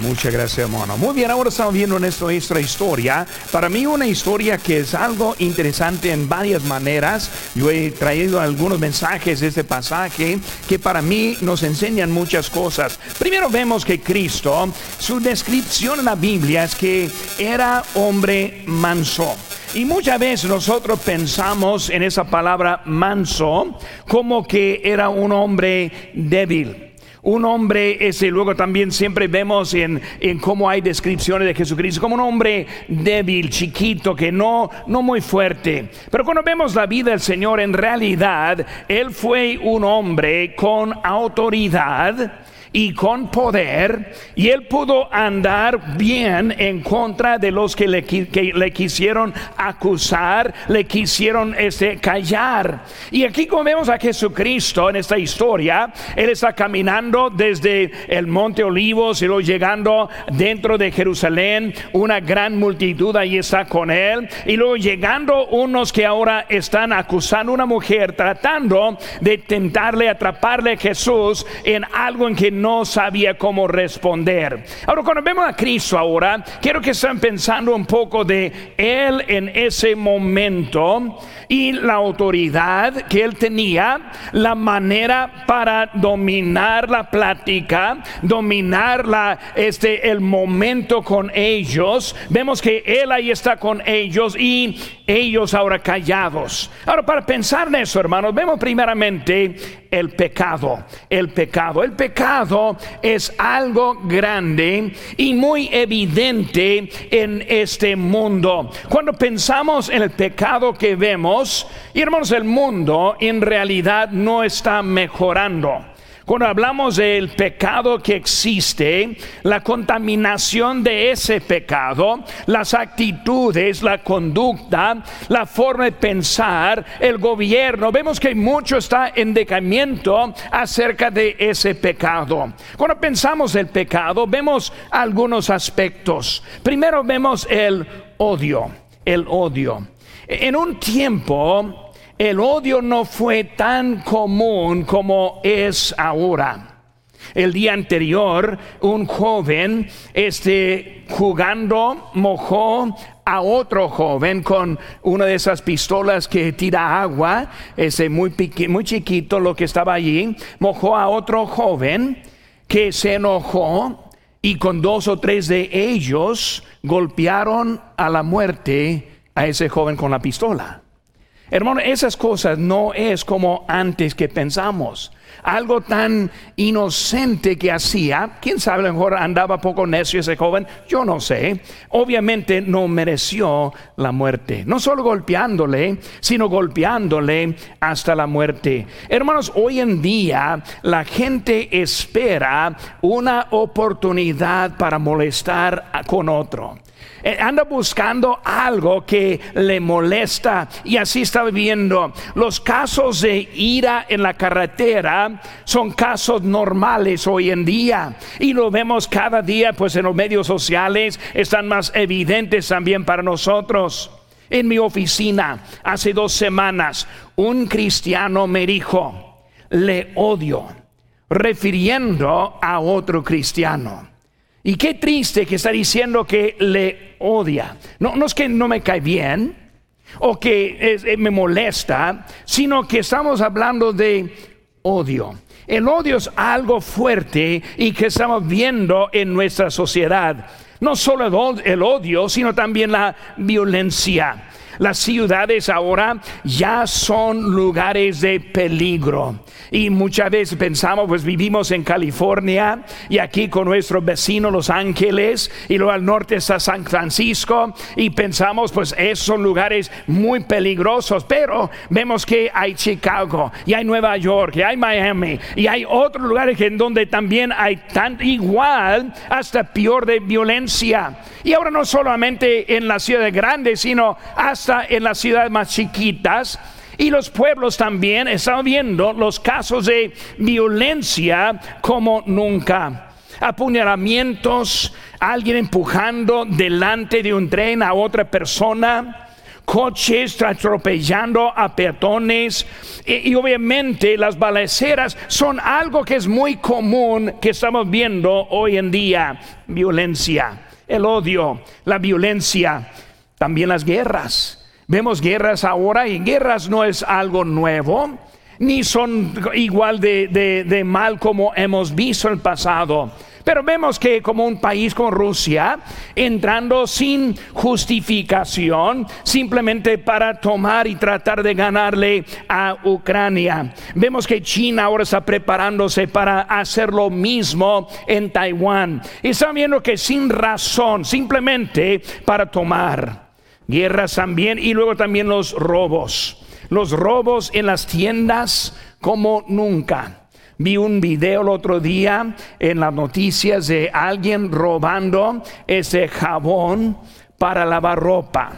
Muchas gracias, hermano. Muy bien, ahora estamos viendo nuestra, nuestra historia. Para mí una historia que es algo interesante en varias maneras. Yo he traído algunos mensajes de este pasaje que para mí nos enseñan muchas cosas. Primero vemos que Cristo, su descripción en la Biblia es que era hombre manso. Y muchas veces nosotros pensamos en esa palabra manso como que era un hombre débil un hombre, ese luego también siempre vemos en, en, cómo hay descripciones de Jesucristo, como un hombre débil, chiquito, que no, no muy fuerte. Pero cuando vemos la vida del Señor, en realidad, Él fue un hombre con autoridad y con poder, y él pudo andar bien en contra de los que le, que le quisieron acusar, le quisieron este, callar. Y aquí vemos a Jesucristo en esta historia, él está caminando desde el monte Olivos y luego llegando dentro de Jerusalén, una gran multitud ahí está con él, y luego llegando unos que ahora están acusando a una mujer, tratando de tentarle, atraparle a Jesús en algo en que no sabía cómo responder. Ahora, cuando vemos a Cristo ahora, quiero que estén pensando un poco de Él en ese momento y la autoridad que Él tenía, la manera para dominar la plática, dominar la, este, el momento con ellos. Vemos que Él ahí está con ellos y ellos ahora callados. Ahora, para pensar en eso, hermanos, vemos primeramente el pecado. El pecado. El pecado es algo grande y muy evidente en este mundo. Cuando pensamos en el pecado que vemos, y hermanos, el mundo en realidad no está mejorando. Cuando hablamos del pecado que existe, la contaminación de ese pecado, las actitudes, la conducta, la forma de pensar, el gobierno, vemos que mucho está en decaimiento acerca de ese pecado. Cuando pensamos el pecado, vemos algunos aspectos. Primero vemos el odio, el odio. En un tiempo el odio no fue tan común como es ahora. El día anterior, un joven, este, jugando, mojó a otro joven con una de esas pistolas que tira agua, ese muy, muy chiquito, lo que estaba allí, mojó a otro joven que se enojó y con dos o tres de ellos golpearon a la muerte a ese joven con la pistola. Hermano, esas cosas no es como antes que pensamos. Algo tan inocente que hacía, quién sabe, a lo mejor andaba poco necio ese joven, yo no sé. Obviamente no mereció la muerte. No solo golpeándole, sino golpeándole hasta la muerte. Hermanos, hoy en día la gente espera una oportunidad para molestar con otro. Eh, anda buscando algo que le molesta y así está viviendo. Los casos de ira en la carretera son casos normales hoy en día y lo vemos cada día pues en los medios sociales están más evidentes también para nosotros. En mi oficina hace dos semanas un cristiano me dijo, le odio, refiriendo a otro cristiano. Y qué triste que está diciendo que le odia. No, es que no me cae bien o que eh, me molesta, sino que estamos hablando de odio. El odio es algo fuerte y que estamos viendo en nuestra sociedad. No solo el odio, sino también la violencia. Las ciudades ahora ya son lugares de peligro. Y muchas veces pensamos, pues vivimos en California y aquí con nuestro vecino Los Ángeles y luego al norte está San Francisco y pensamos, pues esos son lugares muy peligrosos, pero vemos que hay Chicago y hay Nueva York y hay Miami y hay otros lugares en donde también hay tan igual hasta peor de violencia. Y ahora no solamente en las ciudades grandes, sino hasta en las ciudades más chiquitas y los pueblos también están viendo los casos de violencia como nunca. Apuñalamientos, alguien empujando delante de un tren a otra persona, coches atropellando a peatones y, y, obviamente las balaceras son algo que es muy común que estamos viendo hoy en día. Violencia, el odio, la violencia, también las guerras. Vemos guerras ahora y guerras no es algo nuevo, ni son igual de, de mal como hemos visto en el pasado. Pero vemos que como un país como Rusia, entrando sin justificación, simplemente para tomar y tratar de ganarle a Ucrania. Vemos que China ahora está preparándose para hacer lo mismo en Taiwán. Y están viendo que sin razón, simplemente para tomar. Guerras también y luego también los robos. Los robos en las tiendas como nunca. Vi un video el otro día en las noticias de alguien robando ese jabón para lavar ropa.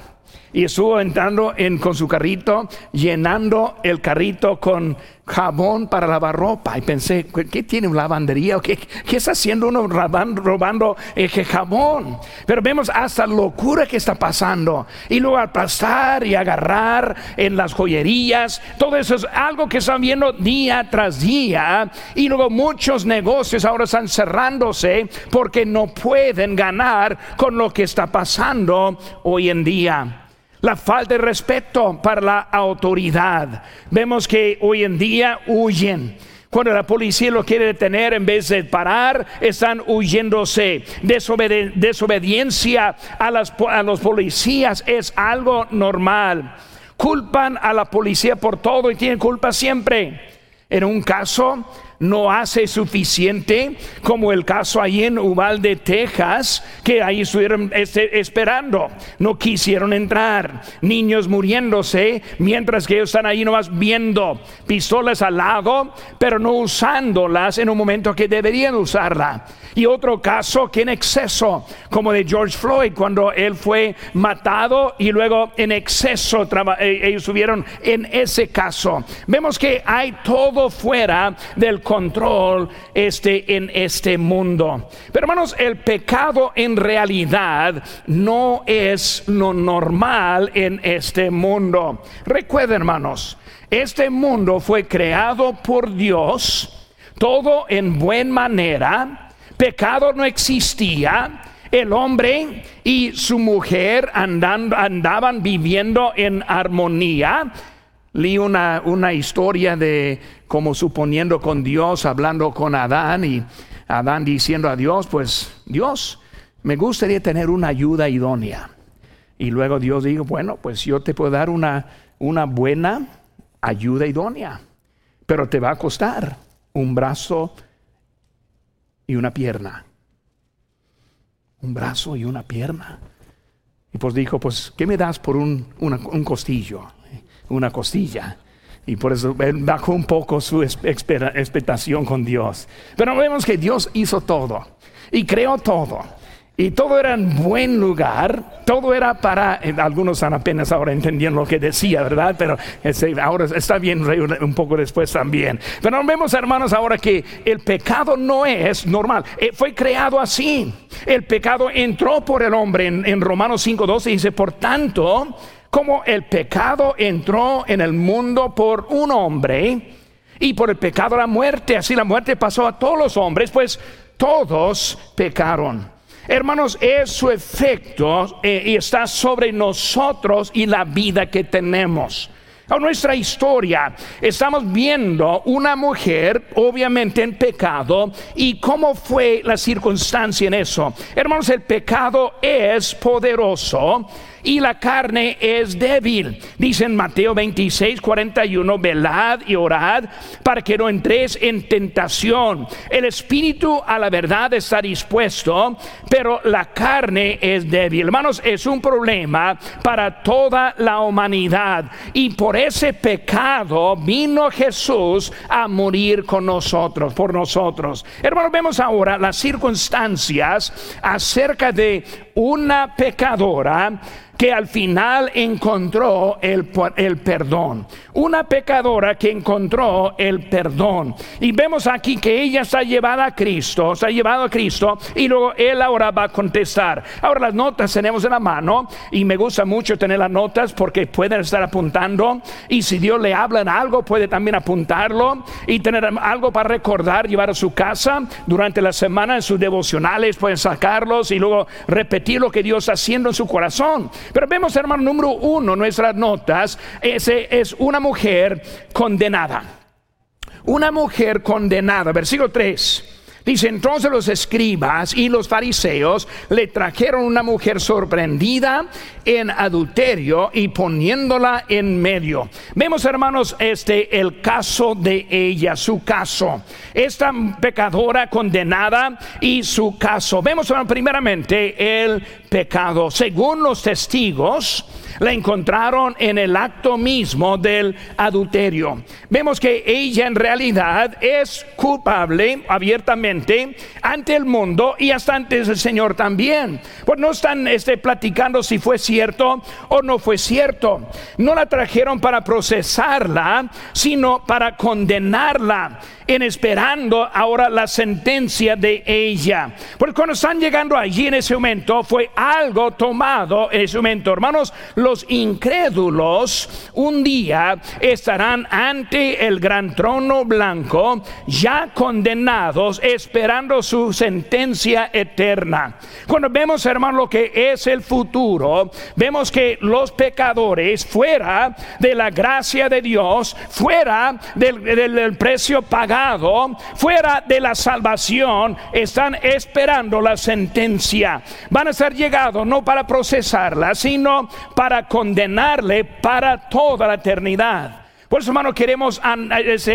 Y estuvo entrando en, con su carrito, llenando el carrito con jabón para lavar ropa. Y pensé, ¿qué tiene una lavandería? ¿Qué, qué está haciendo uno robando, robando ese jabón? Pero vemos hasta locura que está pasando. Y luego aplastar y agarrar en las joyerías. Todo eso es algo que están viendo día tras día. Y luego muchos negocios ahora están cerrándose porque no pueden ganar con lo que está pasando hoy en día la falta de respeto para la autoridad. Vemos que hoy en día huyen. Cuando la policía lo quiere detener, en vez de parar, están huyéndose. desobediencia a, los policías es algo normal. Culpan a la policía por todo y tienen culpa siempre. En un caso, no hace suficiente, como el caso ahí en Uvalde, Texas, que ahí estuvieron este, esperando, no quisieron entrar, niños muriéndose, mientras que ellos están ahí nomás viendo pistolas al lado, pero no usándolas en un momento que deberían usarla. Y otro caso que en exceso, como de George Floyd, cuando él fue matado y luego en exceso eh, ellos estuvieron en ese caso. Vemos que hay todo fuera del control este, en este mundo. Pero hermanos, el pecado en realidad no es lo normal en este mundo. Recuerden, hermanos, este mundo fue creado por Dios, todo en buena manera, pecado no existía. El hombre y su mujer andaban viviendo en armonía Leí una, una historia de como suponiendo con Dios, hablando con Adán y Adán diciendo a Dios, pues Dios, me gustaría tener una ayuda idónea. Y luego Dios dijo, bueno, pues yo te puedo dar una, una buena ayuda idónea, pero te va a costar un brazo y una pierna. Un brazo y una pierna. Y pues dijo, pues, ¿qué me das por un, un costillo? Una costilla. Y por eso bajó un poco su expectación con Dios. Pero vemos que Dios hizo todo y creó todo. Y todo era en buen lugar, todo era para, eh, algunos están apenas ahora entendiendo lo que decía, ¿verdad? Pero ahora está bien un poco después también. Pero vemos, hermanos, ahora que el pecado no es normal, eh, fue creado así. El pecado entró por el hombre en, en Romanos 5.12 dice, por tanto, como el pecado entró en el mundo por un hombre y por el pecado la muerte, así la muerte pasó a todos los hombres, pues todos pecaron. Hermanos, es su efecto eh, y está sobre nosotros y la vida que tenemos. A nuestra historia estamos viendo una mujer obviamente en pecado y cómo fue la circunstancia en eso. Hermanos, el pecado es poderoso y la carne es débil. Dice en Mateo 26, 41, velad y orad para que no entres en tentación. El espíritu a la verdad está dispuesto, pero la carne es débil. Hermanos, es un problema para toda la humanidad y por ese pecado vino Jesús a morir con nosotros, por nosotros. Hermanos, vemos ahora las circunstancias acerca de una pecadora que al final encontró el, perdón. Una pecadora que encontró el perdón. Y vemos aquí que ella está llevada a Cristo, está llevado a Cristo y luego él ahora va a contestar. Ahora las notas tenemos en la mano y me gusta mucho tener las notas porque pueden estar apuntando y si Dios le habla en algo puede también apuntarlo y tener algo para recordar, llevar a su casa durante la semana en sus devocionales, pueden sacarlos y luego repetir lo que Dios está haciendo en su corazón. Pero vemos, hermano, número uno, nuestras notas, ese es una mujer condenada. Una mujer condenada, versículo 3. Dice, entonces los escribas y los fariseos le trajeron una mujer sorprendida en adulterio y poniéndola en medio. Vemos, hermanos, este el caso de ella, su caso. Esta pecadora condenada y su caso. Vemos, primeramente el pecado. Según los testigos, la encontraron en el acto mismo del adulterio. Vemos que ella en realidad es culpable abiertamente ante el mundo y hasta ante el Señor también. Pues no están este, platicando si fue cierto o no fue cierto. No la trajeron para procesarla, sino para condenarla en esperando ahora la sentencia de ella. Porque cuando están llegando allí en ese momento fue algo tomado en ese momento. Hermanos, los incrédulos un día estarán ante el gran trono blanco, ya condenados, esperando su sentencia eterna. Cuando vemos, hermano, lo que es el futuro, vemos que los pecadores fuera de la gracia de Dios, fuera del, del precio pagado, fuera de la salvación, están esperando la sentencia. Van a ser llegados no para procesarla, sino para condenarle para toda la eternidad. Por eso, hermano, queremos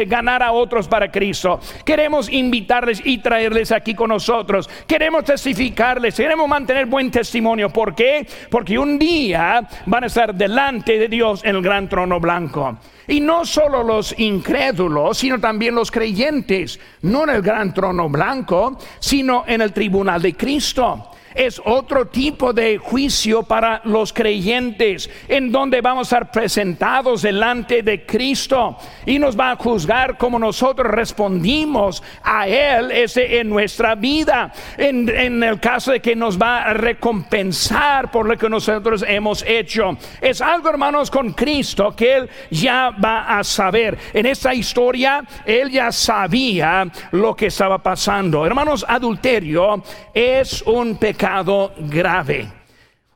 ganar a otros para Cristo. Queremos invitarles y traerles aquí con nosotros. Queremos testificarles. Queremos mantener buen testimonio. ¿Por qué? Porque un día van a estar delante de Dios en el gran trono blanco. Y no solo los incrédulos, sino también los creyentes, no en el gran trono blanco, sino en el tribunal de Cristo es otro tipo de juicio para los creyentes, en donde vamos a ser presentados delante de Cristo y nos va a juzgar como nosotros respondimos a Él en nuestra vida. En, en el caso de que nos va a recompensar por lo que nosotros hemos hecho. Es algo, hermanos, con Cristo que Él ya va a saber. En esta historia, Él ya sabía lo que estaba pasando. Hermanos, adulterio es un pecado grave.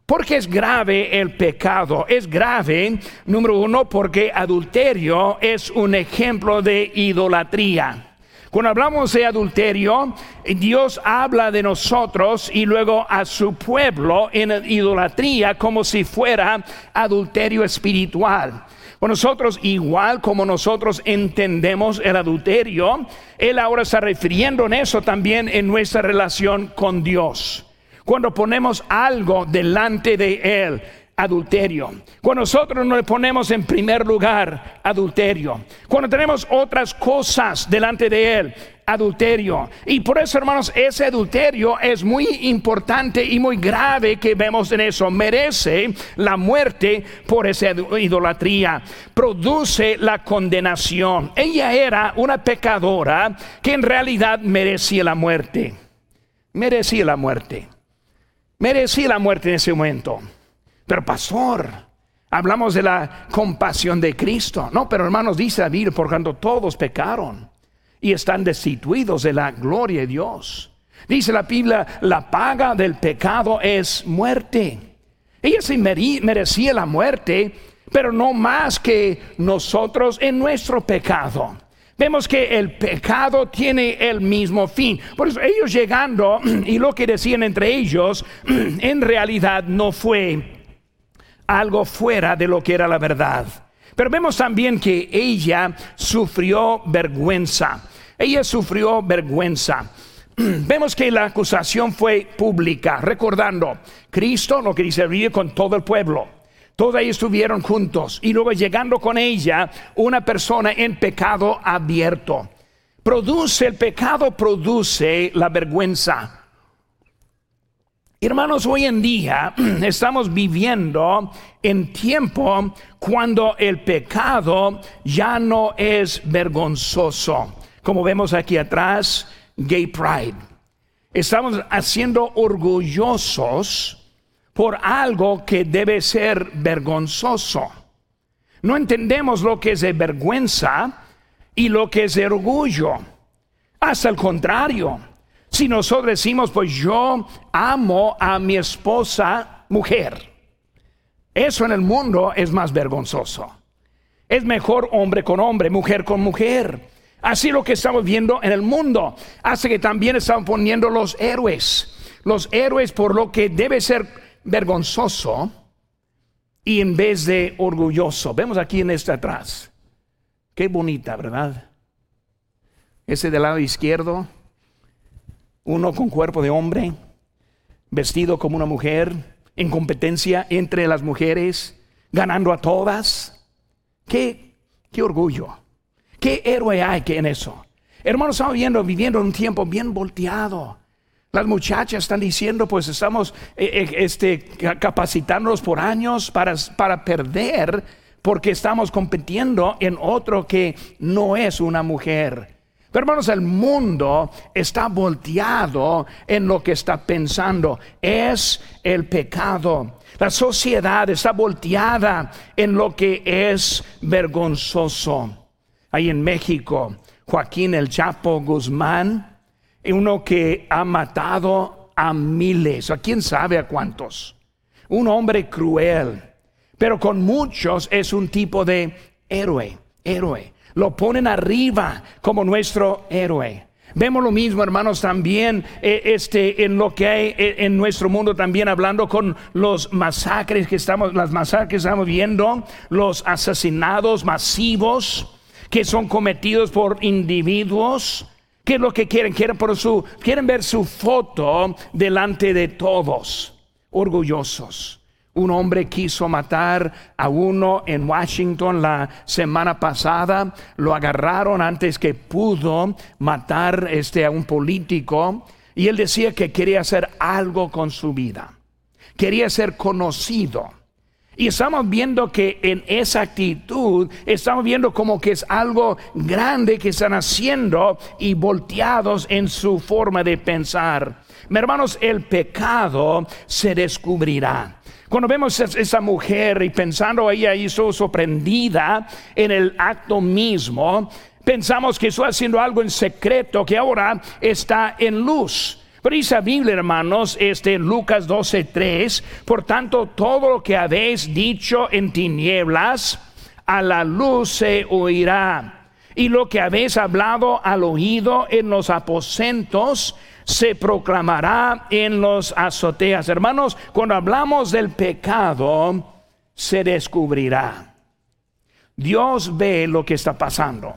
Porque es grave el pecado? Es grave, número uno, porque adulterio es un ejemplo de idolatría. Cuando hablamos de adulterio, Dios habla de nosotros y luego a su pueblo en idolatría como si fuera adulterio espiritual. Nosotros, igual como nosotros entendemos el adulterio, Él ahora está refiriendo en eso también en nuestra relación con Dios cuando ponemos algo delante de Él, adulterio. Cuando nosotros nos ponemos en primer lugar, adulterio. Cuando tenemos otras cosas delante de Él, adulterio. Y por eso, hermanos, ese adulterio es muy importante y muy grave que vemos en eso. Merece la muerte por esa idolatría. Produce la condenación. Ella era una pecadora que en realidad merecía la muerte. Merecía la muerte merecía la muerte en ese momento. Pero pastor, hablamos de la compasión de Cristo. No, pero hermanos, dice Biblia, por cuanto todos pecaron y están destituidos de la gloria de Dios. Dice la Biblia, la paga del pecado es muerte. Ella sí merecía la muerte, pero no más que nosotros en nuestro pecado vemos que el pecado tiene el mismo fin. Por eso ellos llegando y lo que decían entre ellos, en realidad no fue algo fuera de lo que era la verdad. Pero vemos también que ella sufrió vergüenza. Ella sufrió vergüenza. Vemos que la acusación fue pública, recordando, Cristo lo que dice con todo el pueblo todos ellos estuvieron juntos y luego llegando con ella una persona en pecado abierto. Produce, el pecado produce la vergüenza. Hermanos, hoy en día estamos viviendo en tiempo cuando el pecado ya no es vergonzoso. Como vemos aquí atrás, Gay Pride. Estamos haciendo orgullosos por algo que debe ser vergonzoso. No entendemos lo que es de vergüenza y lo que es de orgullo. Hasta el contrario. Si nosotros decimos, pues yo amo a mi esposa mujer, eso en el mundo es más vergonzoso. Es mejor hombre con hombre, mujer con mujer. Así lo que estamos viendo en el mundo. Hace que también estamos poniendo los héroes. Los héroes por lo que debe ser vergonzoso y en vez de orgulloso. Vemos aquí en este atrás. Qué bonita, ¿verdad? Ese del lado izquierdo uno con cuerpo de hombre, vestido como una mujer, en competencia entre las mujeres, ganando a todas. Qué, qué orgullo, qué héroe hay que en eso. Hermanos, estamos viendo, viviendo un tiempo bien volteado. Las muchachas están diciendo, pues estamos eh, eh, este, capacitándonos por años para, para perder porque estamos compitiendo en otro que no es una mujer. Pero hermanos, el mundo está volteado en lo que está pensando. Es el pecado. La sociedad está volteada en lo que es vergonzoso. Ahí en México, Joaquín el Chapo Guzmán, uno que ha matado a miles, a quién sabe a cuántos. Un hombre cruel, pero con muchos es un tipo de héroe, héroe lo ponen arriba como nuestro héroe. Vemos lo mismo, hermanos, también eh, este, en lo que hay eh, en nuestro mundo, también hablando con los masacres que estamos, las masacres que estamos viendo, los asesinados masivos que son cometidos por individuos. ¿Qué es lo que quieren? Quieren, por su, quieren ver su foto delante de todos, orgullosos. Un hombre quiso matar a uno en Washington la semana pasada. Lo agarraron antes que pudo matar este, a un político. Y él decía que quería hacer algo con su vida. Quería ser conocido. Y estamos viendo que en esa actitud, estamos viendo como que es algo grande que están haciendo y volteados en su forma de pensar. Hermanos, el pecado se descubrirá. Cuando vemos a esa mujer y pensando ella hizo sorprendida en el acto mismo, pensamos que está haciendo algo en secreto que ahora está en luz. Pero dice Biblia, hermanos, este Lucas 12:3, por tanto, todo lo que habéis dicho en tinieblas, a la luz se oirá. Y lo que habéis hablado al oído en los aposentos, se proclamará en los azoteas. Hermanos, cuando hablamos del pecado, se descubrirá. Dios ve lo que está pasando.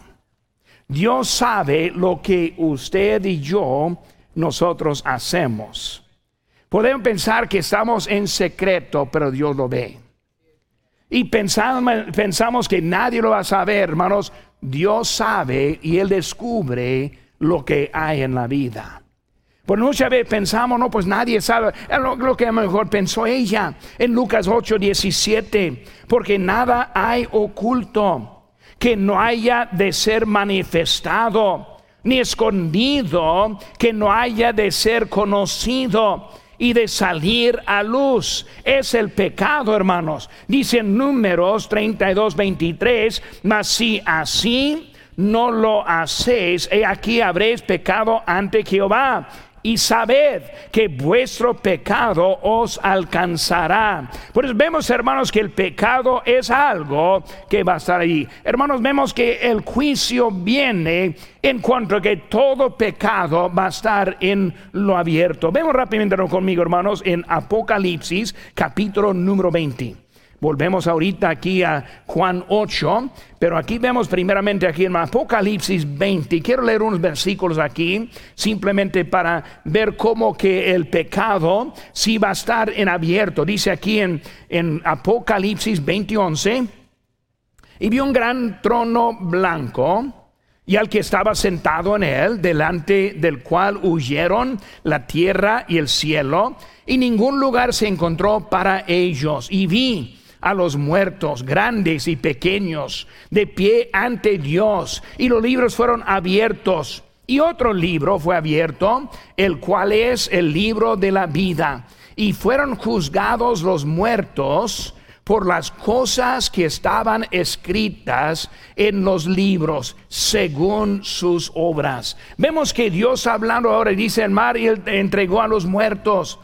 Dios sabe lo que usted y yo, nosotros hacemos. Podemos pensar que estamos en secreto, pero Dios lo ve. Y pensamos, que nadie lo va a saber, hermanos. Dios sabe y Él descubre lo que hay en la vida. Por muchas veces pensamos, no, pues nadie sabe lo, lo, que mejor pensó ella en Lucas 8, 17, porque nada hay oculto que no haya de ser manifestado, ni escondido que no haya de ser conocido y de salir a luz. Es el pecado, hermanos. Dice en números 32, 23, mas si así no lo hacéis, he aquí habréis pecado ante Jehová y sabed que vuestro pecado os alcanzará. Pues vemos, hermanos, que el pecado es algo que va a estar ahí. Hermanos, vemos que el juicio viene en cuanto a que todo pecado va a estar en lo abierto. Vemos rápidamente conmigo, hermanos, en Apocalipsis, capítulo número 20. Volvemos ahorita aquí a Juan 8, pero aquí vemos primeramente aquí en Apocalipsis 20. Quiero leer unos versículos aquí, simplemente para ver cómo que el pecado sí va a estar en abierto. Dice aquí en, en Apocalipsis 20, 11, y vio un gran trono blanco y al que estaba sentado en él, delante del cual huyeron la tierra y el cielo, y ningún lugar se encontró para ellos. Y vi a los muertos, grandes y pequeños, de pie ante Dios, y los libros fueron abiertos. Y otro libro fue abierto, el cual es el libro de la vida. Y fueron juzgados los muertos por las cosas que estaban escritas en los libros según sus obras. Vemos que Dios hablando ahora dice el mar y entregó a los muertos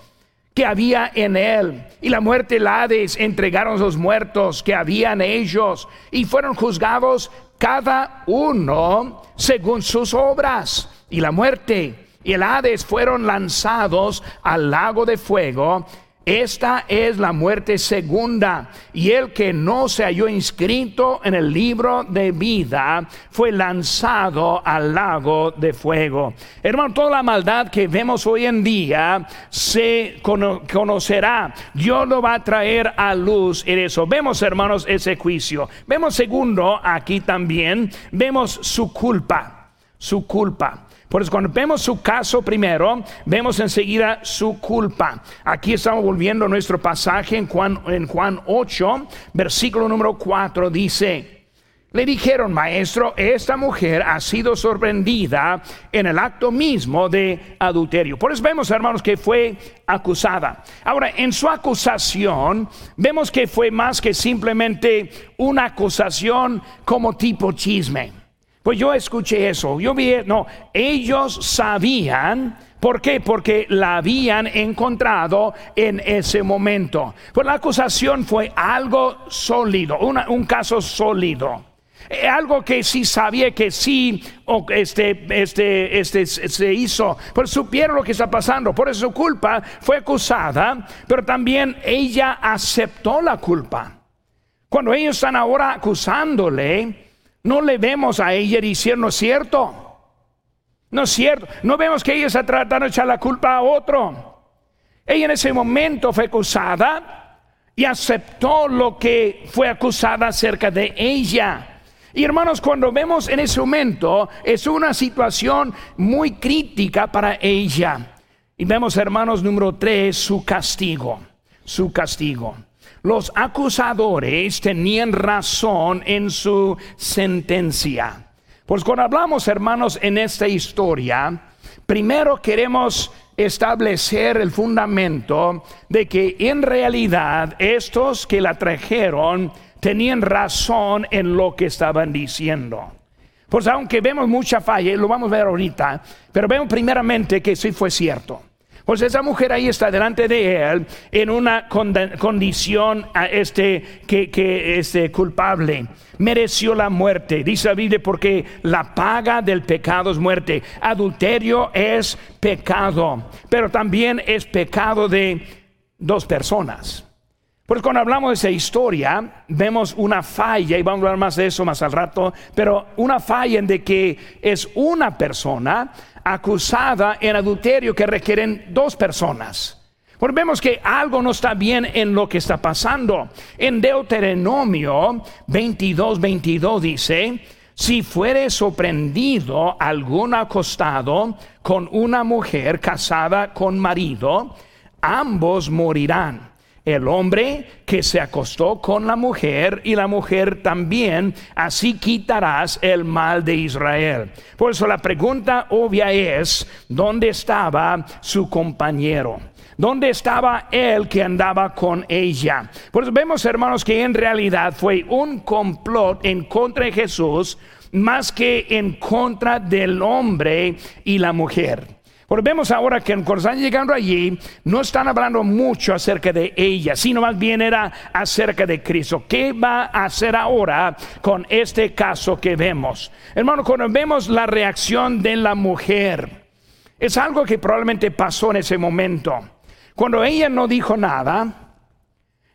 que había en él. Y la muerte y la Hades entregaron los muertos que había en ellos y fueron juzgados cada uno según sus obras. Y la muerte y el Hades fueron lanzados al lago de fuego. Esta es la muerte segunda. Y el que no se halló inscrito en el libro de vida fue lanzado al lago de fuego. Hermano, toda la maldad que vemos hoy en día se conocerá. Dios lo va a traer a luz en eso. Vemos, hermanos, ese juicio. Vemos segundo, aquí también, vemos su culpa. Su culpa. Por eso cuando vemos su caso primero, vemos enseguida su culpa. Aquí estamos volviendo a nuestro pasaje en Juan, en Juan 8, versículo número 4, dice, le dijeron, maestro, esta mujer ha sido sorprendida en el acto mismo de adulterio. Por eso vemos, hermanos, que fue acusada. Ahora, en su acusación, vemos que fue más que simplemente una acusación como tipo chisme. Pues yo escuché eso, yo vi, no, ellos sabían, ¿por qué? Porque la habían encontrado en ese momento. Pues la acusación fue algo sólido, un caso sólido. Eh, algo que sí sabía que sí este, este, este se hizo, pues supieron lo que está pasando, por eso su culpa fue acusada, pero también ella aceptó la culpa. Cuando ellos están ahora acusándole, no le vemos a ella diciendo, no es cierto. No es cierto. No vemos que ella está tratando de echar la culpa a otro. Ella en ese momento fue acusada y aceptó lo que fue acusada acerca de ella. Y hermanos, cuando vemos en ese momento, es una situación muy crítica para ella. Y vemos, hermanos, número tres, su castigo. Su castigo los acusadores tenían razón en su sentencia. Pues cuando hablamos, hermanos, en esta historia, primero queremos establecer el fundamento de que en realidad estos que la trajeron tenían razón en lo que estaban diciendo. Pues aunque vemos mucha falla, y lo vamos a ver ahorita, pero vemos primeramente que sí fue cierto. Pues esa mujer ahí está delante de él en una condición este, que, que este, culpable. Mereció la muerte, dice la Biblia, porque la paga del pecado es muerte. Adulterio es pecado, pero también es pecado de dos personas. Pues cuando hablamos de esa historia, vemos una falla, y vamos a hablar más de eso más al rato, pero una falla en de que es una persona acusada en adulterio que requieren dos personas. Porque vemos que algo no está bien en lo que está pasando. En Deuteronomio 22, 22 dice, si fuere sorprendido algún acostado con una mujer casada con marido, ambos morirán el hombre que se acostó con la mujer y la mujer también, así quitarás el mal de Israel. Por eso la pregunta obvia es, ¿dónde estaba su compañero? ¿Dónde estaba él que andaba con ella? Pues vemos, hermanos, que en realidad fue un complot en contra de Jesús más que en contra del hombre y la mujer. Porque vemos ahora que cuando están llegando allí, no están hablando mucho acerca de ella, sino más bien era acerca de Cristo. ¿Qué va a hacer ahora con este caso que vemos? Hermano, cuando vemos la reacción de la mujer, es algo que probablemente pasó en ese momento. Cuando ella no dijo nada,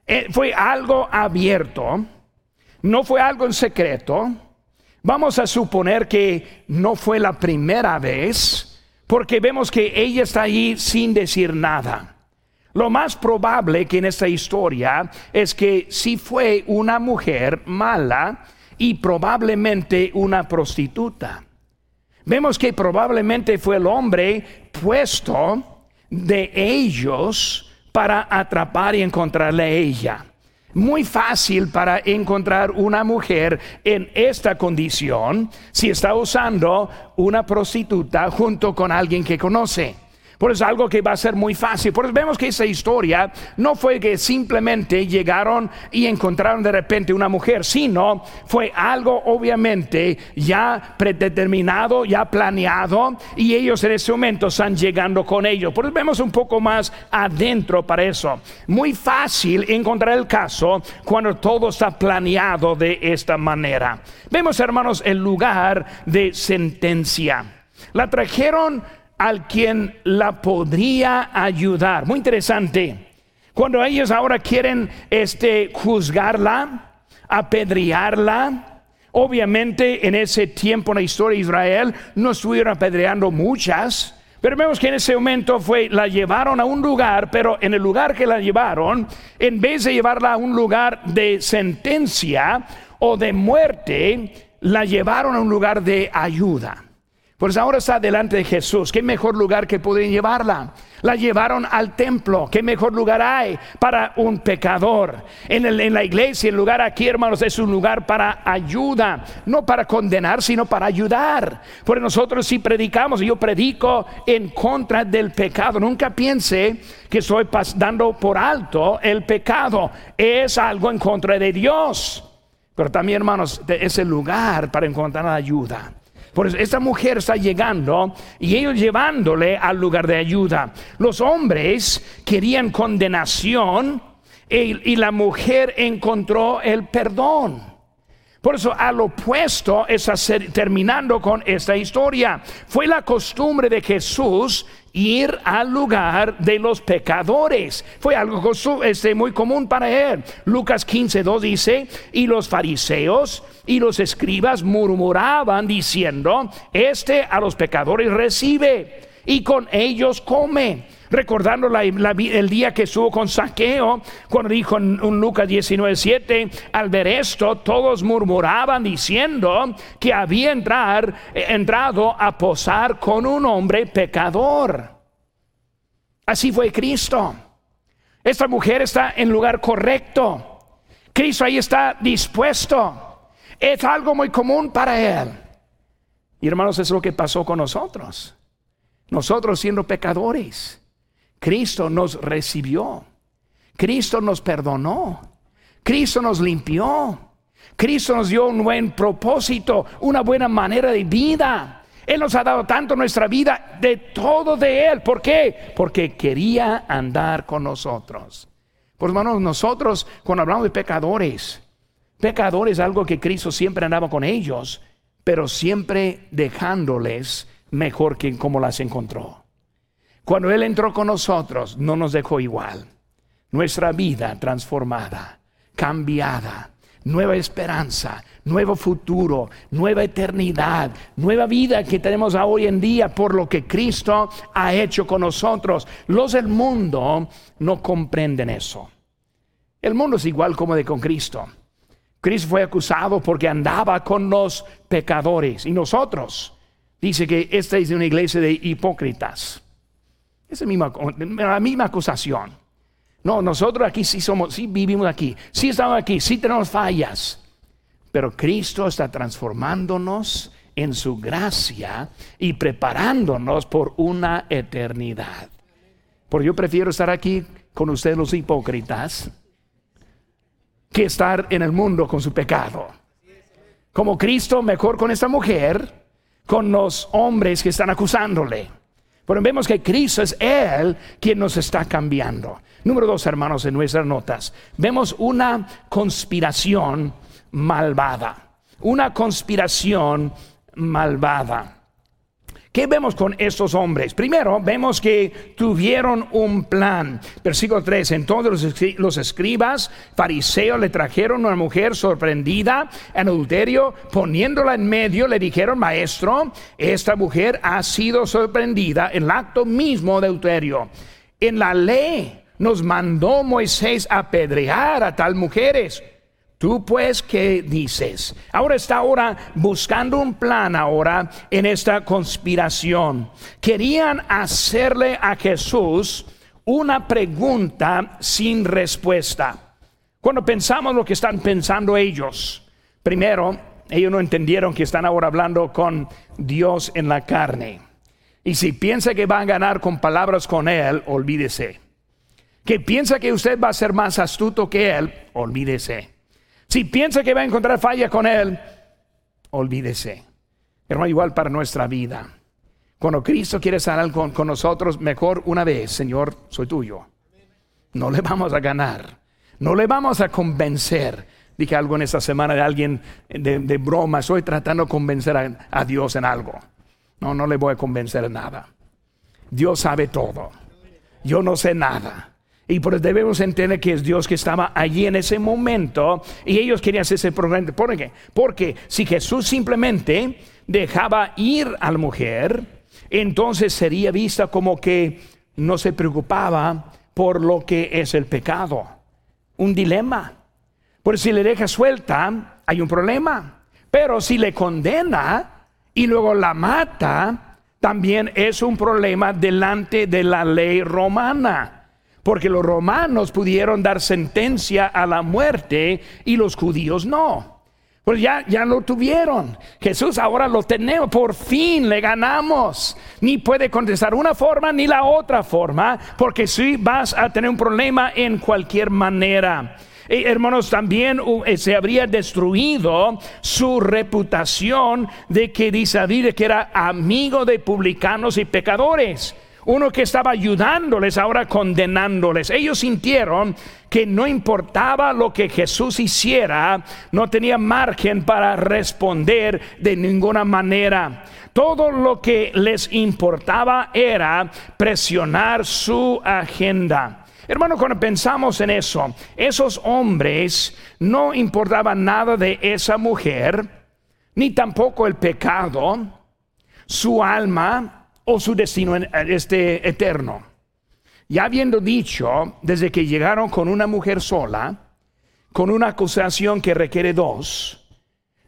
eh, fue algo abierto, no fue algo en secreto. Vamos a suponer que no fue la primera vez porque vemos que ella está ahí sin decir nada. Lo más probable que en esta historia es que si fue una mujer mala y probablemente una prostituta. Vemos que probablemente fue el hombre puesto de ellos para atrapar y encontrarle a ella. Muy fácil para encontrar una mujer en esta condición si está usando una prostituta junto con alguien que conoce. Por eso es algo que va a ser muy fácil. Por eso vemos que esa historia no fue que simplemente llegaron y encontraron de repente una mujer, sino fue algo obviamente ya predeterminado, ya planeado, y ellos en ese momento están llegando con ellos. Por eso vemos un poco más adentro para eso. Muy fácil encontrar el caso cuando todo está planeado de esta manera. Vemos, hermanos, el lugar de sentencia. La trajeron al quien la podría ayudar. Muy interesante. Cuando ellos ahora quieren este, juzgarla, apedrearla, obviamente en ese tiempo en la historia de Israel no estuvieron apedreando muchas, pero vemos que en ese momento fue, la llevaron a un lugar, pero en el lugar que la llevaron, en vez de llevarla a un lugar de sentencia o de muerte, la llevaron a un lugar de ayuda. Pues ahora está delante de Jesús. ¿Qué mejor lugar que pueden llevarla? La llevaron al templo. ¿Qué mejor lugar hay para un pecador? En, en, la iglesia, el lugar aquí, hermanos, es un lugar para ayuda. No para condenar, sino para ayudar. Porque nosotros si predicamos, yo predico en contra del pecado. Nunca piense que estoy dando por alto el pecado. Es algo en contra de Dios. Pero también, hermanos, es el lugar para encontrar ayuda. Por eso esta mujer está llegando y ellos llevándole al lugar de ayuda. Los hombres querían condenación y, la mujer encontró el perdón. Por eso al opuesto está terminando con esta historia. Fue la costumbre de Jesús ir al lugar de los pecadores. Fue algo este, muy común para él. Lucas 15, 2 dice, y los fariseos y los escribas murmuraban diciendo, este a los pecadores recibe y con ellos come recordando el día que estuvo con Saqueo, cuando dijo en, Lucas 19:7, al ver esto, todos murmuraban diciendo que había entrado a posar con un hombre pecador. Así fue Cristo. Esta mujer está en lugar correcto. Cristo ahí está dispuesto. Es algo muy común para él. Y hermanos, es lo que pasó con nosotros. Nosotros siendo pecadores. Cristo nos recibió. Cristo nos perdonó. Cristo nos limpió. Cristo nos dio un buen propósito, una buena manera de vida. Él nos ha dado tanto nuestra vida, de todo de Él. ¿Por qué? Porque quería andar con nosotros. Por hermanos, nosotros cuando hablamos de pecadores, pecadores es algo que Cristo siempre andaba con ellos, pero siempre dejándoles mejor que como las encontró. Cuando Él entró con nosotros, no nos dejó igual. Nuestra vida transformada, cambiada, nueva esperanza, nuevo futuro, nueva eternidad, nueva vida que tenemos hoy en día por lo que Cristo ha hecho con nosotros. Los del mundo no comprenden eso. El mundo es igual como de con Cristo. Cristo fue acusado porque andaba con los pecadores y nosotros. Dice que esta es una iglesia de hipócritas. Esa misma, la misma acusación. No, nosotros aquí sí somos, sí vivimos aquí, sí estamos aquí, sí tenemos fallas. Pero Cristo está transformándonos en su gracia y preparándonos por una eternidad. Porque yo prefiero estar aquí con ustedes los hipócritas que estar en el mundo con su pecado. Como Cristo, mejor con esta mujer, con los hombres que están acusándole. Pero vemos que Cristo es Él quien nos está cambiando. Número dos, hermanos, en nuestras notas. Vemos una conspiración malvada. Una conspiración malvada. ¿Qué vemos con estos hombres? Primero, vemos que tuvieron un plan. Versículo 3. Entonces los escribas, fariseos, le trajeron una mujer sorprendida en adulterio, poniéndola en medio, le dijeron, maestro, esta mujer ha sido sorprendida en el acto mismo de adulterio. En la ley nos mandó Moisés apedrear a tal mujeres. Tú pues, ¿qué dices? Ahora está ahora buscando un plan ahora en esta conspiración. Querían hacerle a Jesús una pregunta sin respuesta. Cuando pensamos lo que están pensando ellos, primero, ellos no entendieron que están ahora hablando con Dios en la carne. Y si piensa que van a ganar con palabras con Él, olvídese. Que piensa que usted va a ser más astuto que Él, olvídese. Si piensa que va a encontrar falla con Él, olvídese. Pero igual para nuestra vida. Cuando Cristo quiere salir con, con nosotros, mejor una vez, Señor, soy tuyo. No le vamos a ganar. No le vamos a convencer. Dije algo en esta semana de alguien de, broma. Estoy tratando de convencer a, a Dios en algo. No, no le voy a convencer en nada. Dios sabe todo. Yo no sé nada. Y por debemos entender que es Dios que estaba allí en ese momento y ellos querían hacer ese programa. ¿Por qué? Porque si Jesús simplemente dejaba ir a la mujer, entonces sería vista como que no se preocupaba por lo que es el pecado. Un dilema. Por si le deja suelta, hay un problema. Pero si le condena y luego la mata, también es un problema delante de la ley romana porque los romanos pudieron dar sentencia a la muerte y los judíos no. Pues ya, ya lo tuvieron. Jesús ahora lo tenemos, por fin le ganamos. Ni puede contestar una forma ni la otra forma, porque si vas a tener un problema en cualquier manera. Eh, hermanos, también uh, eh, se habría destruido su reputación de que dice que era amigo de publicanos y pecadores. Uno que estaba ayudándoles, ahora condenándoles. Ellos sintieron que no importaba lo que Jesús hiciera, no tenía margen para responder de ninguna manera. Todo lo que les importaba era presionar su agenda. Hermano, cuando pensamos en eso, esos hombres no importaban nada de esa mujer, ni tampoco el pecado, su alma, o su destino este eterno. Ya habiendo dicho, desde que llegaron con una mujer sola, con una acusación que requiere dos,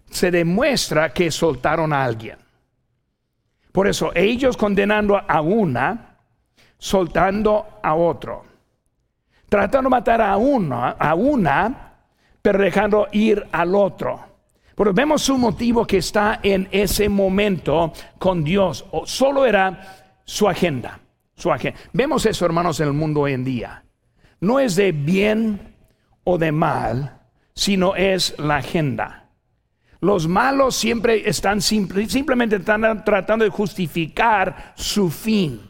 se demuestra que soltaron a alguien. Por eso ellos condenando a una, soltando a otro. Tratando de matar a una, a una, pero dejando ir al otro. Pero vemos su motivo que está en ese momento con Dios. O solo era su agenda. Su agenda. Vemos eso, hermanos, en el mundo hoy en día. No es de bien o de mal, sino es la agenda. Los malos siempre están simplemente están tratando de justificar su fin.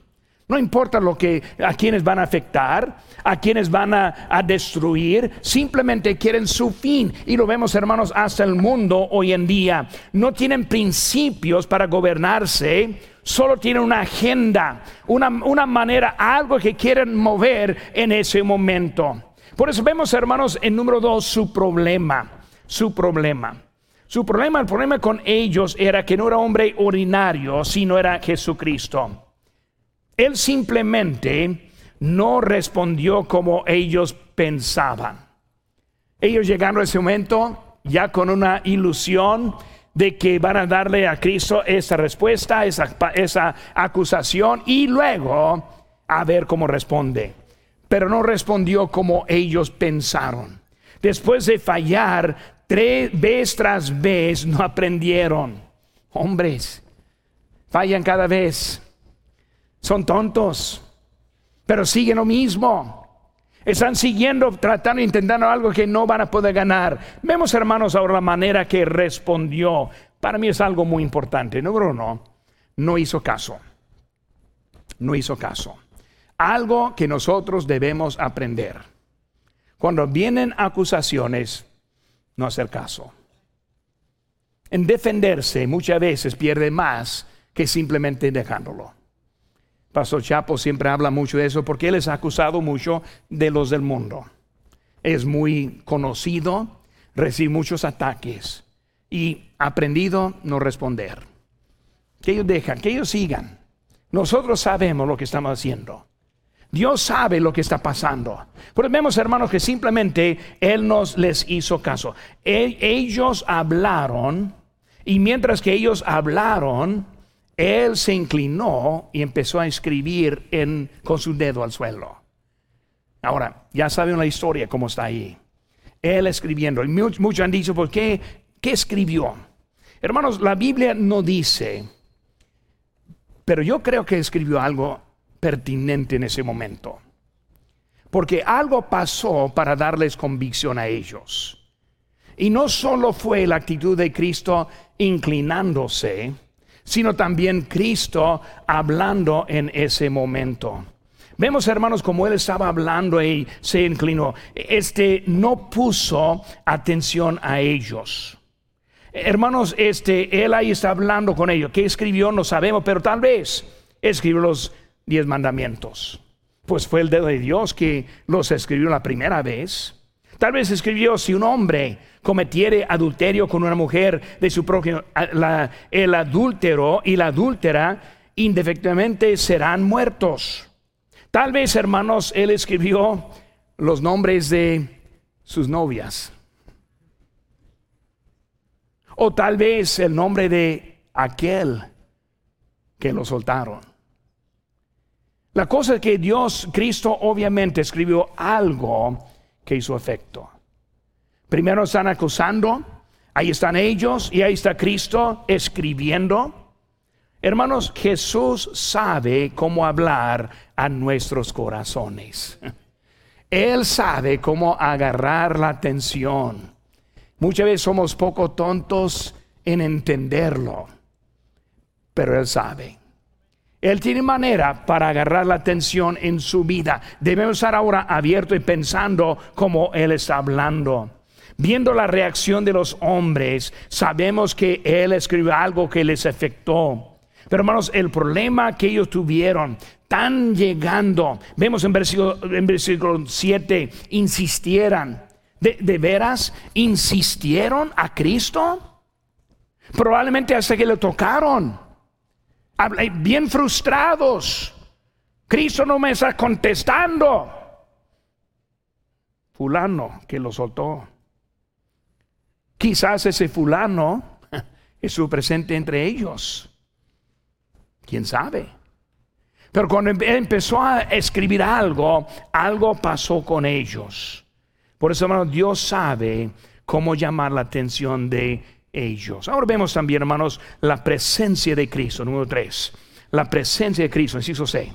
No importa lo que a quienes van a afectar, a quienes van a, destruir, simplemente quieren su fin. Y lo vemos, hermanos, hasta el mundo hoy en día. No tienen principios para gobernarse, solo tienen una agenda, una, una manera, algo que quieren mover en ese momento. Por eso vemos, hermanos, en número dos, su problema, su problema. Su problema, el problema con ellos era que no era hombre ordinario, sino era Jesucristo. Él simplemente no respondió como ellos pensaban. Ellos llegaron a ese momento ya con una ilusión de que van a darle a Cristo esa respuesta, esa, esa acusación y luego a ver cómo responde. Pero no respondió como ellos pensaron. Después de fallar tres vez tras vez, no aprendieron. Hombres, fallan cada vez son tontos, pero siguen lo mismo. Están siguiendo, tratando, intentando algo que no van a poder ganar. Vemos, hermanos, ahora la manera que respondió. Para mí es algo muy importante. Número uno, no hizo caso. No hizo caso. Algo que nosotros debemos aprender. Cuando vienen acusaciones, no hacer caso. En defenderse muchas veces pierde más que simplemente dejándolo. Pastor Chapo siempre habla mucho de eso porque él es acusado mucho de los del mundo. Es muy conocido, recibe muchos ataques y aprendido no responder. Que ellos dejan, que ellos sigan. Nosotros sabemos lo que estamos haciendo. Dios sabe lo que está pasando. Pero vemos, hermanos, que simplemente Él nos les hizo caso. E, ellos hablaron y mientras que ellos hablaron, Él se inclinó y empezó a escribir con su dedo al suelo. Ahora, ya saben la historia, cómo está ahí. Él escribiendo. Muchos, han dicho, ¿por qué? ¿Qué escribió? Hermanos, la Biblia no dice, pero yo creo que escribió algo pertinente en ese momento. Porque algo pasó para darles convicción a ellos. Y no solo fue la actitud de Cristo inclinándose, sino también Cristo hablando en ese momento. Vemos, hermanos, como él estaba hablando y se inclinó. Este no puso atención a ellos. Hermanos, este, él ahí está hablando con ellos. ¿Qué escribió? No sabemos, pero tal vez escribió los diez mandamientos. Pues fue el dedo de Dios que los escribió la primera vez. Tal vez escribió si un hombre cometiere adulterio con una mujer de su prójimo, el adúltero y la adúltera indefectiblemente serán muertos. Tal vez, hermanos, él escribió los nombres de sus novias. O tal vez el nombre de aquel que lo soltaron. La cosa es que Dios, Cristo, obviamente escribió algo que hizo efecto. Primero están acusando, ahí están ellos y ahí está Cristo escribiendo. Hermanos, Jesús sabe cómo hablar a nuestros corazones. Él sabe cómo agarrar la atención. Muchas veces somos poco tontos en entenderlo, pero Él sabe. Él tiene manera para agarrar la atención en su vida. Debemos estar ahora abierto y pensando como Él está hablando. Viendo la reacción de los hombres, sabemos que Él escribió algo que les afectó. Pero hermanos, el problema que ellos tuvieron, tan llegando, vemos en versículo, en versículo 7, insistieran. ¿De, ¿De veras insistieron a Cristo? Probablemente hasta que le tocaron. Bien frustrados. Cristo no me está contestando. Fulano que lo soltó. Quizás ese fulano es su presente entre ellos. ¿Quién sabe? Pero cuando em-, empezó a escribir algo, algo pasó con ellos. Por eso, hermanos, Dios sabe cómo llamar la atención de ellos. Ahora vemos también, hermanos, la presencia de Cristo, número 3. La presencia de Cristo, inciso 6.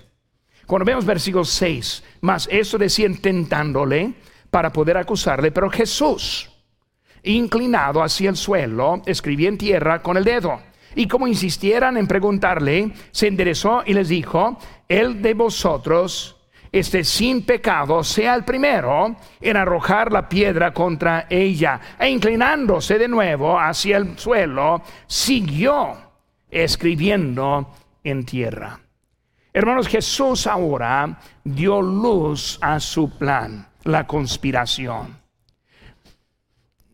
Cuando vemos versículo 6, más esto decía tentándole para poder acusarle, pero Jesús, inclinado hacia el suelo, escribía en tierra con el dedo. Y como insistieran en preguntarle, se enderezó y les dijo, el de vosotros, este sin pecado, sea el primero en arrojar la piedra contra ella. E inclinándose de nuevo hacia el suelo, siguió escribiendo en tierra. Hermanos, Jesús ahora dio luz a su plan, la conspiración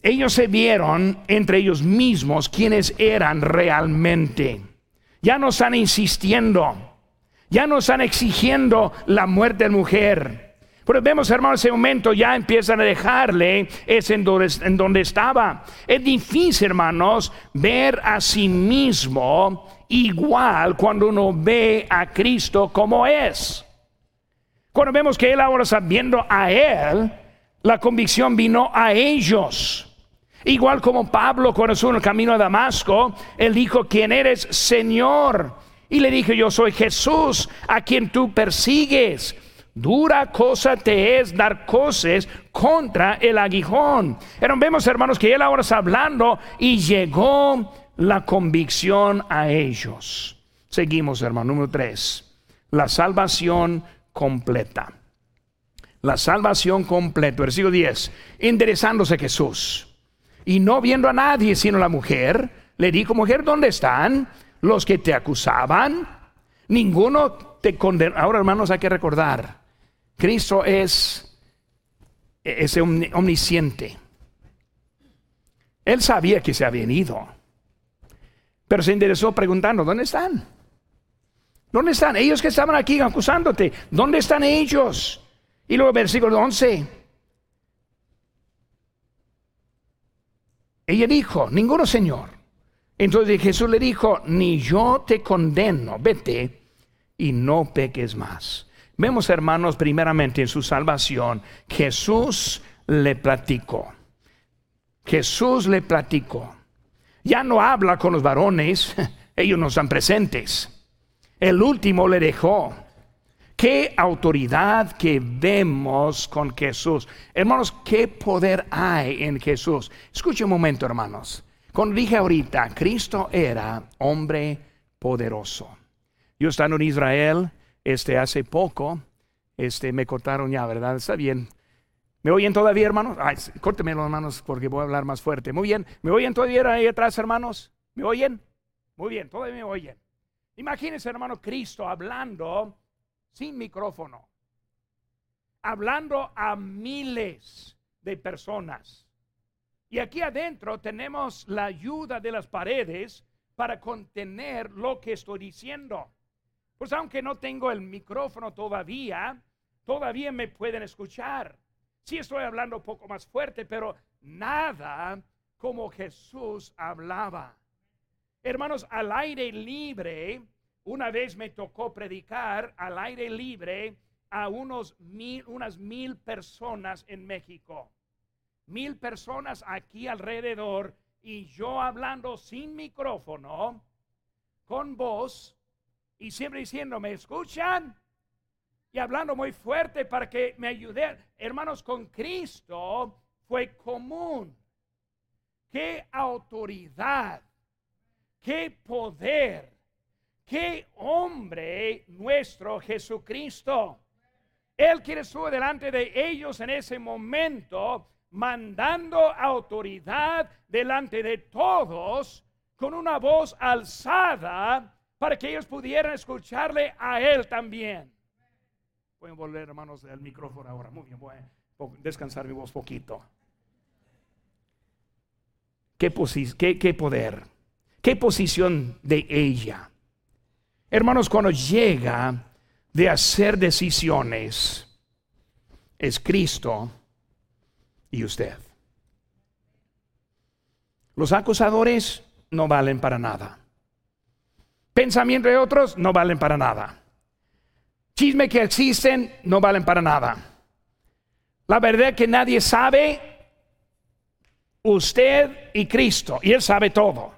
ellos se vieron entre ellos mismos quienes eran realmente. Ya no están insistiendo, ya no están exigiendo la muerte de mujer. Pero vemos, hermanos, ese momento ya empiezan a dejarle es en donde, estaba. Es difícil, hermanos, ver a sí mismo igual cuando uno ve a Cristo como es. Cuando vemos que Él ahora está viendo a Él, la convicción vino a ellos. Igual como Pablo cuando estuvo el camino a Damasco, él dijo, ¿quién eres, Señor? Y le dije, yo soy Jesús, a quien tú persigues. Dura cosa te es dar cosas contra el aguijón. Pero vemos, hermanos, que él ahora está hablando y llegó la convicción a ellos. Seguimos, hermano, número tres. La salvación completa. La salvación completa. Versículo 10. Enderezándose Jesús y no viendo a nadie sino la mujer, le dijo, mujer, ¿dónde están los que te acusaban? Ninguno te condenó. Ahora, hermanos, hay que recordar, Cristo es ese omnisciente. Él sabía que se habían ido, pero se interesó preguntando, ¿dónde están? ¿Dónde están? Ellos que estaban aquí acusándote. ¿Dónde están ellos? Y luego versículo 11. Ella dijo, ninguno Señor. Entonces Jesús le dijo, ni yo te condeno, vete y no peques más. Vemos, hermanos, primeramente en su salvación, Jesús le platicó. Jesús le platicó. Ya no habla con los varones, ellos no están presentes. El último le dejó. Qué autoridad que vemos con Jesús. Hermanos, qué poder hay en Jesús. Escuche un momento, hermanos. Cuando dije ahorita, Cristo era hombre poderoso. Yo estando en Israel, este hace poco, este me cortaron ya, ¿verdad? Está bien. ¿Me oyen todavía, hermanos? Ay, córteme los hermanos porque voy a hablar más fuerte. Muy bien. ¿Me oyen todavía ahí atrás, hermanos? ¿Me oyen? Muy bien, todavía me oyen. Imagínense, hermano, Cristo hablando sin micrófono, hablando a miles de personas. Y aquí adentro tenemos la ayuda de las paredes para contener lo que estoy diciendo. Pues aunque no tengo el micrófono todavía, todavía me pueden escuchar. Sí estoy hablando un poco más fuerte, pero nada como Jesús hablaba. Hermanos, al aire libre, una vez me tocó predicar al aire libre a unos mil, unas mil personas en México. Mil personas aquí alrededor y yo hablando sin micrófono, con voz y siempre diciendo, ¿me escuchan? Y hablando muy fuerte para que me ayuden. Hermanos, con Cristo fue común. Qué autoridad, qué poder qué hombre nuestro Jesucristo. Él quiere estuvo delante de ellos en ese momento, mandando autoridad delante de todos con una voz alzada para que ellos pudieran escucharle a Él también. Pueden volver, hermanos, al micrófono ahora. Muy bien, voy a descansar mi voz poquito. ¿Qué, qué, qué poder? ¿Qué posición de ella? Hermanos, cuando llega de hacer decisiones, es Cristo y usted. Los acusadores no valen para nada. Pensamiento de otros no valen para nada. Chisme que existen no valen para nada. La verdad que nadie sabe, usted y Cristo, y Él sabe todo.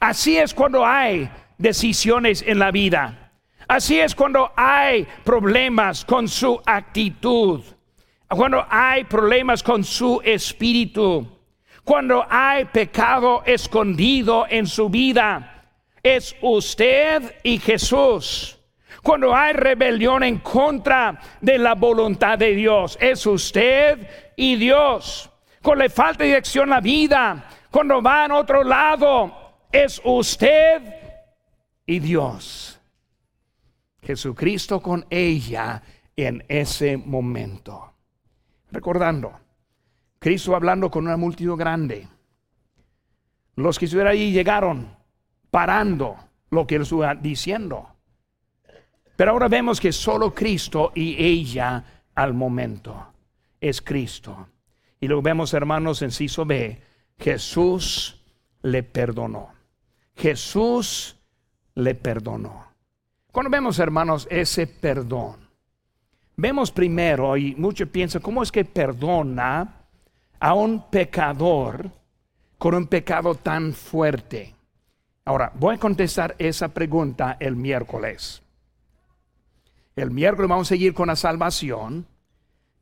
Así es cuando hay decisiones en la vida. Así es cuando hay problemas con su actitud, cuando hay problemas con su espíritu, cuando hay pecado escondido en su vida. Es usted y Jesús. Cuando hay rebelión en contra de la voluntad de Dios, es usted y Dios. Cuando le falta dirección a la vida, cuando va en otro lado, es usted y Dios. Jesucristo con ella en ese momento. Recordando, Cristo hablando con una multitud grande. Los que estuvieron allí llegaron parando lo que él estaba diciendo. Pero ahora vemos que solo Cristo y ella al momento es Cristo. Y lo vemos, hermanos, en Ciso B, Jesús le perdonó. Jesús le perdonó. Cuando vemos, hermanos, ese perdón, vemos primero, y muchos piensan, ¿cómo es que perdona a un pecador con un pecado tan fuerte? Ahora, voy a contestar esa pregunta el miércoles. El miércoles vamos a seguir con la salvación.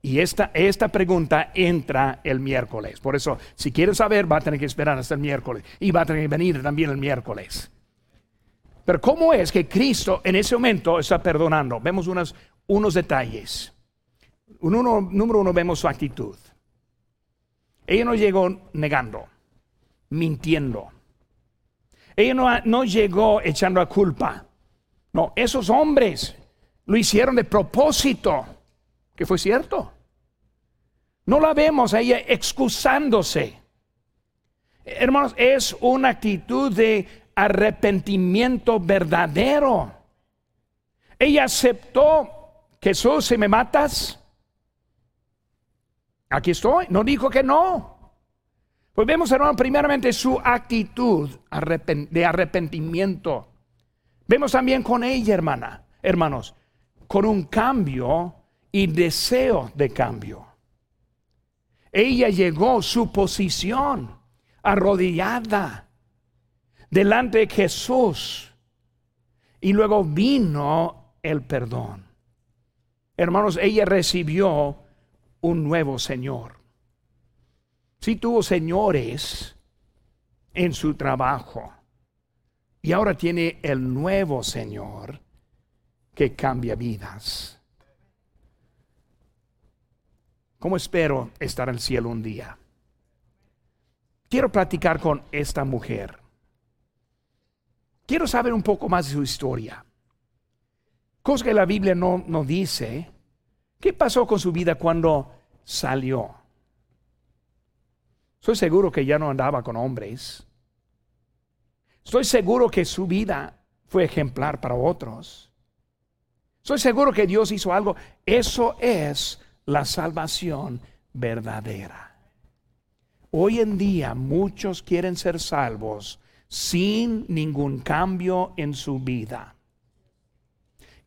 Y esta, esta pregunta entra el miércoles. Por eso, si quieres saber, va a tener que esperar hasta el miércoles. Y va a tener que venir también el miércoles. Pero ¿cómo es que Cristo en ese momento está perdonando? Vemos unos, unos detalles. Uno, número uno, vemos su actitud. Ella no llegó negando, mintiendo. Ella no, no llegó echando a culpa. No, esos hombres lo hicieron de propósito, que fue cierto. No la vemos a ella excusándose. Hermanos, es una actitud de arrepentimiento verdadero. Ella aceptó, Jesús, si me matas, aquí estoy. No dijo que no. Pues vemos, hermano, primeramente su actitud de arrepentimiento. Vemos también con ella, hermana, hermanos, con un cambio y deseo de cambio. Ella llegó su posición arrodillada delante de Jesús y luego vino el perdón. Hermanos, ella recibió un nuevo Señor. Sí tuvo señores en su trabajo. Y ahora tiene el nuevo Señor que cambia vidas. ¿Cómo espero estar en el cielo un día? Quiero platicar con esta mujer. Quiero saber un poco más de su historia. Cosa que la Biblia no, no dice. ¿Qué pasó con su vida cuando salió? Estoy seguro que ya no andaba con hombres. Estoy seguro que su vida fue ejemplar para otros. Estoy seguro que Dios hizo algo. Eso es la salvación verdadera. Hoy en día muchos quieren ser salvos sin ningún cambio en su vida.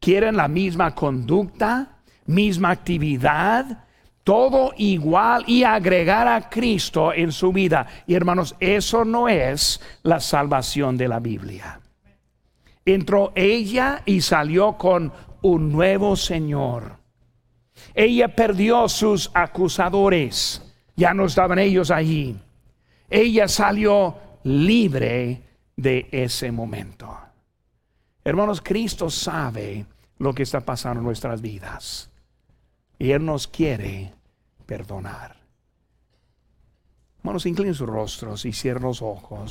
Quieren la misma conducta, misma actividad, todo igual y agregar a Cristo en su vida. Y hermanos, eso no es la salvación de la Biblia. Entró ella y salió con un nuevo Señor. Ella perdió sus acusadores. Ya no estaban ellos allí. Ella salió libre de ese momento. Hermanos, Cristo sabe lo que está pasando en nuestras vidas. Y Él nos quiere perdonar. Hermanos, inclinen sus rostros y cierren los ojos.